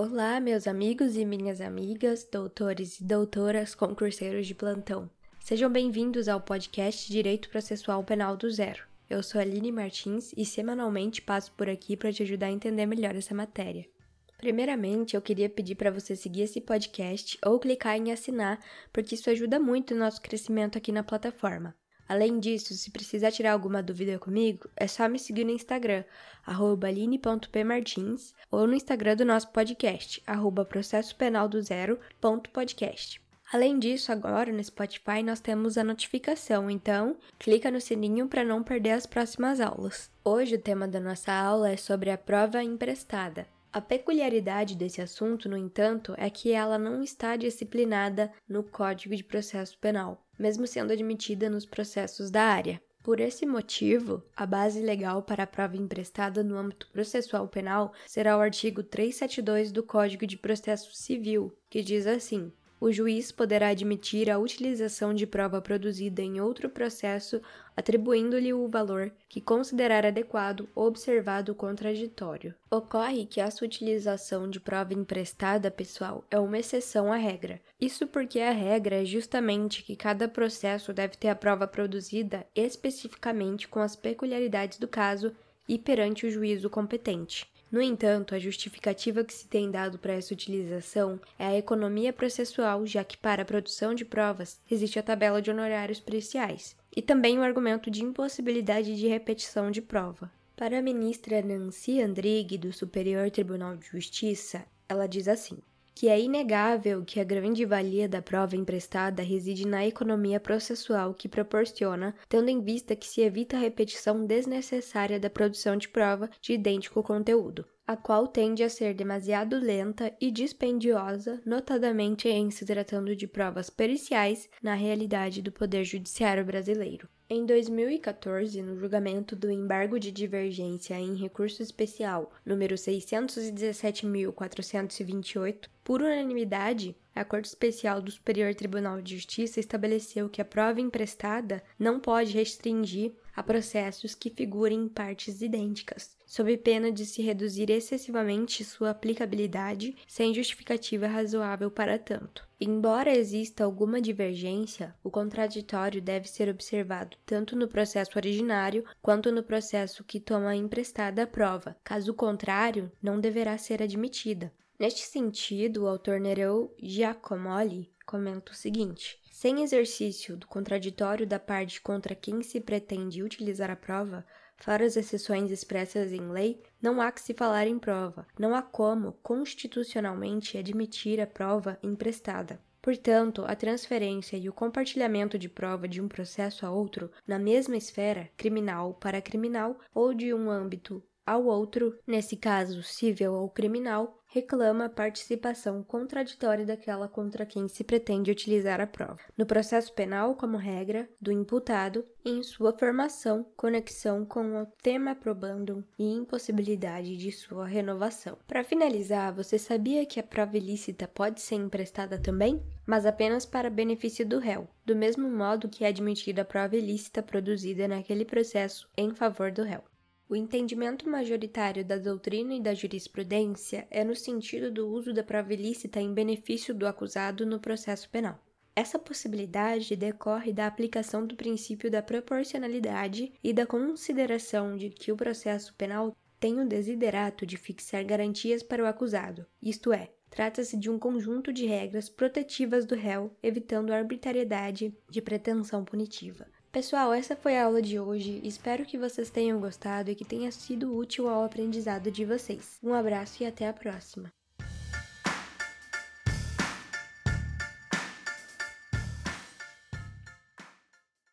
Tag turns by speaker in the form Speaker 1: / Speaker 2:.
Speaker 1: Olá, meus amigos e minhas amigas, doutores e doutoras, concurseiros de plantão. Sejam bem-vindos ao podcast Direito Processual Penal do Zero. Eu sou Aline Martins e semanalmente passo por aqui para te ajudar a entender melhor essa matéria. Primeiramente, eu queria pedir para você seguir esse podcast ou clicar em assinar, porque isso ajuda muito o nosso crescimento aqui na plataforma. Além disso, se precisar tirar alguma dúvida comigo, é só me seguir no Instagram, aline.pmartins, ou no Instagram do nosso podcast, arroba processopenaldozero.podcast. Além disso, agora no Spotify nós temos a notificação, então clica no sininho para não perder as próximas aulas. Hoje o tema da nossa aula é sobre a prova emprestada. A peculiaridade desse assunto, no entanto, é que ela não está disciplinada no Código de Processo Penal, mesmo sendo admitida nos processos da área. Por esse motivo, a base legal para a prova emprestada no âmbito processual penal será o artigo 372 do Código de Processo Civil, que diz assim: o juiz poderá admitir a utilização de prova produzida em outro processo, atribuindo-lhe o valor que considerar adequado, observado o contraditório. Ocorre que essa utilização de prova emprestada, pessoal, é uma exceção à regra. Isso porque a regra é justamente que cada processo deve ter a prova produzida especificamente com as peculiaridades do caso e perante o juízo competente. No entanto, a justificativa que se tem dado para essa utilização é a economia processual, já que para a produção de provas existe a tabela de honorários periciais, e também o argumento de impossibilidade de repetição de prova. Para a ministra Nancy Andrighi, do Superior Tribunal de Justiça, ela diz assim: que é inegável que a grande valia da prova emprestada reside na economia processual que proporciona, tendo em vista que se evita a repetição desnecessária da produção de prova de idêntico conteúdo, a qual tende a ser demasiado lenta e dispendiosa, notadamente em se tratando de provas periciais na realidade do Poder Judiciário brasileiro. Em 2014, no julgamento do embargo de divergência em recurso especial número 617.428, por unanimidade, a Corte Especial do Superior Tribunal de Justiça estabeleceu que a prova emprestada não pode restringir a processos que figurem em partes idênticas, sob pena de se reduzir excessivamente sua aplicabilidade sem justificativa razoável para tanto. Embora exista alguma divergência, o contraditório deve ser observado tanto no processo originário quanto no processo que toma emprestada a prova. Caso contrário, não deverá ser admitida. Neste sentido, o autor Nereu Giacomoli comenta o seguinte: sem exercício do contraditório da parte contra quem se pretende utilizar a prova, fora as exceções expressas em lei, não há que se falar em prova, não há como, constitucionalmente, admitir a prova emprestada. Portanto, a transferência e o compartilhamento de prova de um processo a outro, na mesma esfera, criminal para criminal, ou de um âmbito ao outro, nesse caso civil ou criminal, reclama a participação contraditória daquela contra quem se pretende utilizar a prova. No processo penal, como regra, do imputado em sua formação, conexão com o tema probandum e impossibilidade de sua renovação. Para finalizar, você sabia que a prova ilícita pode ser emprestada também? Mas apenas para benefício do réu, do mesmo modo que é admitida a prova ilícita produzida naquele processo em favor do réu. O entendimento majoritário da doutrina e da jurisprudência é no sentido do uso da prova ilícita em benefício do acusado no processo penal. Essa possibilidade decorre da aplicação do princípio da proporcionalidade e da consideração de que o processo penal tem o desiderato de fixar garantias para o acusado, isto é, trata-se de um conjunto de regras protetivas do réu, evitando a arbitrariedade de pretensão punitiva. Pessoal, essa foi a aula de hoje. Espero que vocês tenham gostado e que tenha sido útil ao aprendizado de vocês. Um abraço e até a próxima.